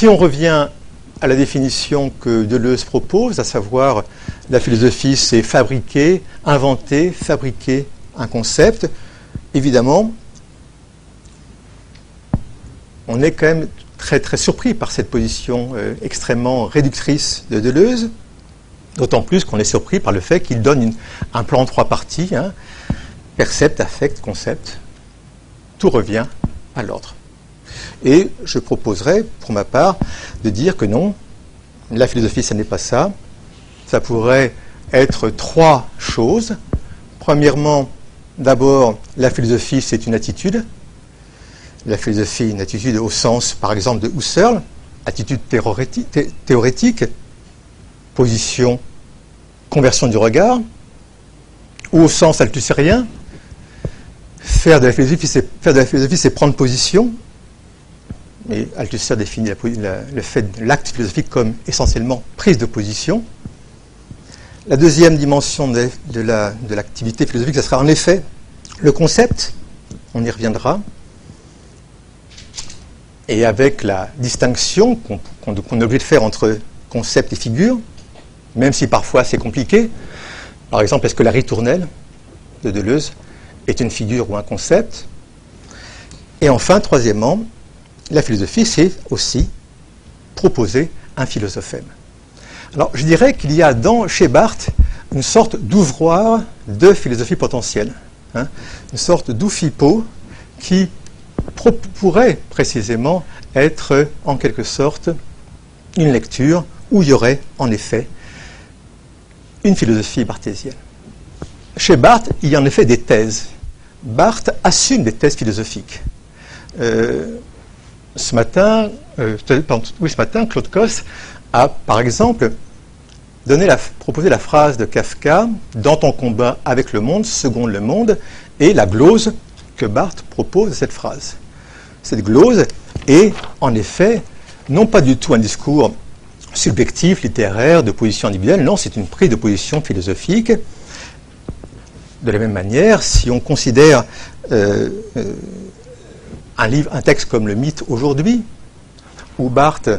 Si on revient à la définition que Deleuze propose, à savoir la philosophie, c'est fabriquer, inventer, fabriquer un concept, évidemment, on est quand même très très surpris par cette position euh, extrêmement réductrice de Deleuze, d'autant plus qu'on est surpris par le fait qu'il donne un plan en trois parties, hein, percept, affect, concept, tout revient à l'ordre. Et je proposerais, pour ma part, de dire que non, la philosophie, ce n'est pas ça. Ça pourrait être trois choses. Premièrement, d'abord, la philosophie, c'est une attitude. La philosophie, une attitude au sens, par exemple, de Husserl, attitude théorétique, position, conversion du regard, ou au sens althusserien, faire de la philosophie, c'est, faire de la philosophie, c'est prendre position, mais Althusser définit le fait de l'acte philosophique comme essentiellement prise de position. La deuxième dimension de, l'activité philosophique, ce sera en effet le concept, on y reviendra, et avec la distinction qu'on est obligé de faire entre concept et figure, même si parfois c'est compliqué. Par exemple, est-ce que la ritournelle de Deleuze est une figure ou un concept? Et enfin, troisièmement, la philosophie, c'est aussi proposer un philosophème. Alors, je dirais qu'il y a dans, chez Barthes une sorte d'ouvroir de philosophie potentielle, hein, une sorte d'oufipo qui pourrait précisément être en quelque sorte une lecture où il y aurait en effet une philosophie barthésienne. Chez Barthes, il y a en effet des thèses. Barthes assume des thèses philosophiques. Euh, ce matin, euh, oui, ce matin, Claude Cosse a, par exemple, proposé la phrase de Kafka Dans ton combat avec le monde, seconde le monde, et la glose que Barthes propose à cette phrase. Cette glose est, en effet, non pas du tout un discours subjectif, littéraire, de position individuelle, non, c'est une prise de position philosophique. De la même manière, si on considère euh, euh, un, livre, un texte comme le mythe aujourd'hui, où Barthes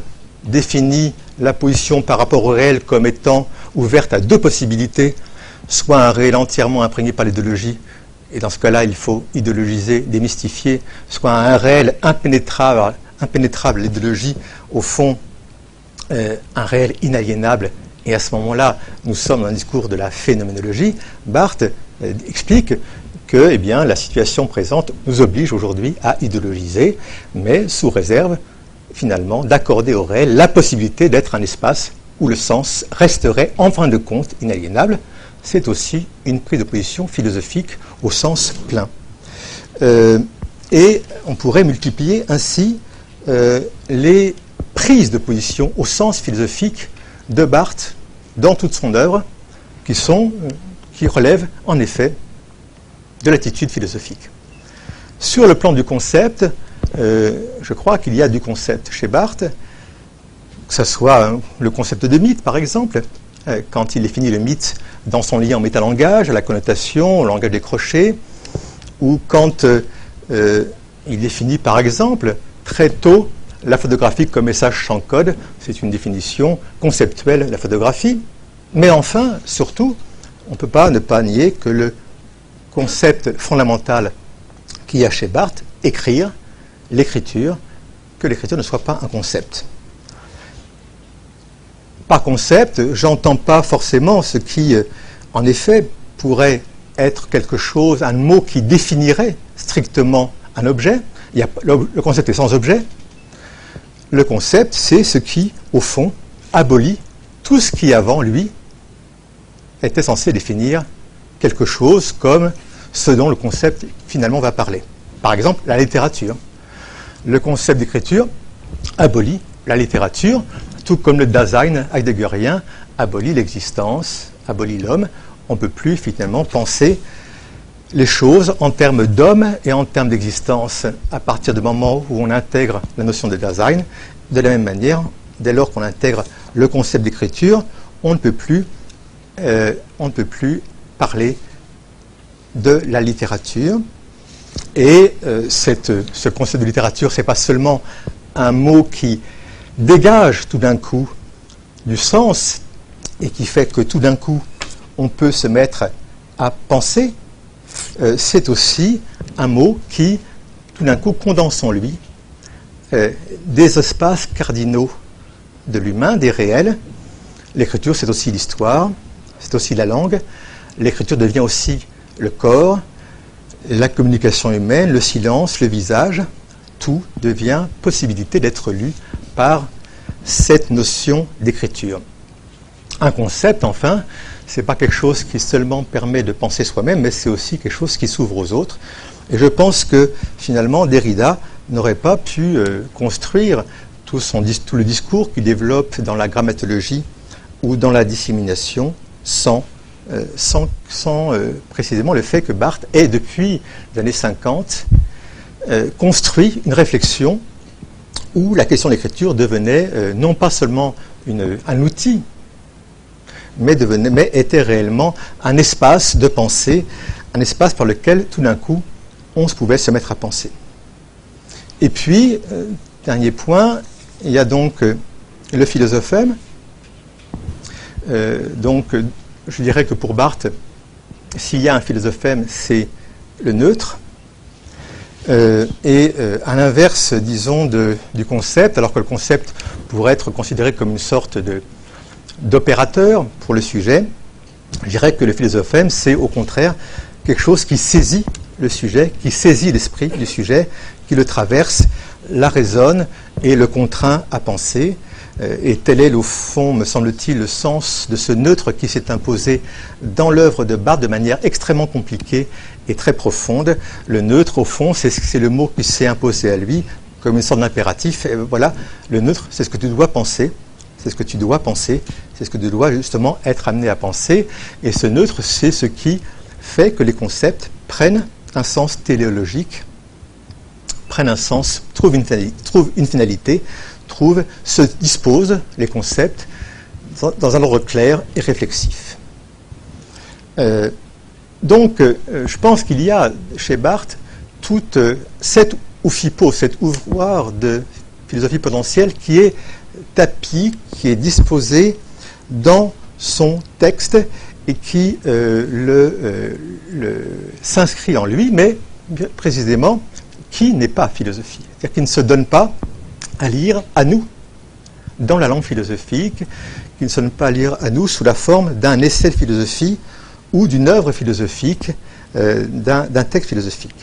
définit la position par rapport au réel comme étant ouverte à deux possibilités, soit un réel entièrement imprégné par l'idéologie, et dans ce cas-là, il faut idéologiser, démystifier, soit un réel impénétrable, impénétrable l'idéologie, au fond, euh, un réel inaliénable, et à ce moment-là, nous sommes dans un discours de la phénoménologie, Barthes euh, explique que eh bien, la situation présente nous oblige aujourd'hui à idéologiser, mais sous réserve finalement d'accorder au réel la possibilité d'être un espace où le sens resterait en fin de compte inaliénable. C'est aussi une prise de position philosophique au sens plein. Euh, et on pourrait multiplier ainsi euh, les prises de position au sens philosophique de Barthes dans toute son œuvre, qui, qui relèvent en effet de l'attitude philosophique. Sur le plan du concept, euh, je crois qu'il y a du concept chez Barthes, que ce soit hein, le concept de mythe, par exemple, euh, quand il définit le mythe dans son lien au métalangage, à la connotation, au langage des crochets, ou quand euh, il définit, par exemple, très tôt la photographie comme message sans code, c'est une définition conceptuelle de la photographie. Mais enfin, surtout, on ne peut pas ne pas nier que le concept fondamental qu'il y a chez Barthes, écrire, l'écriture, que l'écriture ne soit pas un concept. Par concept, j'entends pas forcément ce qui, euh, en effet, pourrait être quelque chose, un mot qui définirait strictement un objet. Le concept est sans objet. Le concept, c'est ce qui, au fond, abolit tout ce qui, avant lui, était censé définir quelque chose comme ce dont le concept finalement va parler. Par exemple, la littérature. Le concept d'écriture abolit la littérature, tout comme le Dasein heideggerien abolit l'existence, abolit l'homme. On ne peut plus finalement penser les choses en termes d'homme et en termes d'existence à partir du moment où on intègre la notion de Dasein. De la même manière, dès lors qu'on intègre le concept d'écriture, on ne peut plus, euh, on ne peut plus parler de la littérature. Et euh, ce concept de littérature, ce n'est pas seulement un mot qui dégage tout d'un coup du sens et qui fait que tout d'un coup on peut se mettre à penser, euh, c'est aussi un mot qui tout d'un coup condense en lui euh, des espaces cardinaux de l'humain, des réels. L'écriture, c'est aussi l'histoire, c'est aussi la langue. L'écriture devient aussi le corps, la communication humaine, le silence, le visage. Tout devient possibilité d'être lu par cette notion d'écriture. Un concept, enfin, ce n'est pas quelque chose qui seulement permet de penser soi-même, mais c'est aussi quelque chose qui s'ouvre aux autres. Et je pense que finalement, Derrida n'aurait pas pu euh, construire tout, tout, le discours qu'il développe dans la grammatologie ou dans la dissémination sans, euh, sans, euh, précisément le fait que Barthes ait, depuis les années 50, construit une réflexion où la question de l'écriture devenait non pas seulement un outil, mais, était réellement un espace de pensée, un espace par lequel tout d'un coup on pouvait se mettre à penser. Et puis, euh, dernier point, il y a donc euh, le philosophème. Euh, donc, je dirais que pour Barthes, s'il y a un philosophème, c'est le neutre. et à l'inverse, disons, du concept, alors que le concept pourrait être considéré comme une sorte d'opérateur pour le sujet, je dirais que le philosophème, c'est au contraire quelque chose qui saisit le sujet, qui saisit l'esprit du sujet, qui le traverse, la raisonne et le contraint à penser. Euh, et tel est, au fond, me semble-t-il, le sens de ce neutre qui s'est imposé dans l'œuvre de Barthes de manière extrêmement compliquée et très profonde. Le neutre, au fond, c'est le mot qui s'est imposé à lui comme une sorte d'impératif. Voilà, le neutre, c'est ce que tu dois penser. C'est ce que tu dois penser. C'est ce que tu dois justement être amené à penser. Et ce neutre, c'est ce qui fait que les concepts prennent un sens téléologique, prennent un sens, trouvent une finalité, se disposent les concepts dans un ordre clair et réflexif. Euh, donc, euh, je pense qu'il y a chez Barthes toute euh, cette oufipo, cet ouvroir de philosophie potentielle qui est tapis, qui est disposé dans son texte et qui le, s'inscrit en lui, mais précisément qui n'est pas philosophie, c'est-à-dire qui ne se donne pas à lire à nous dans la langue philosophique, qui ne se donne pas à lire à nous sous la forme d'un essai de philosophie ou d'une œuvre philosophique, euh, d'un texte philosophique.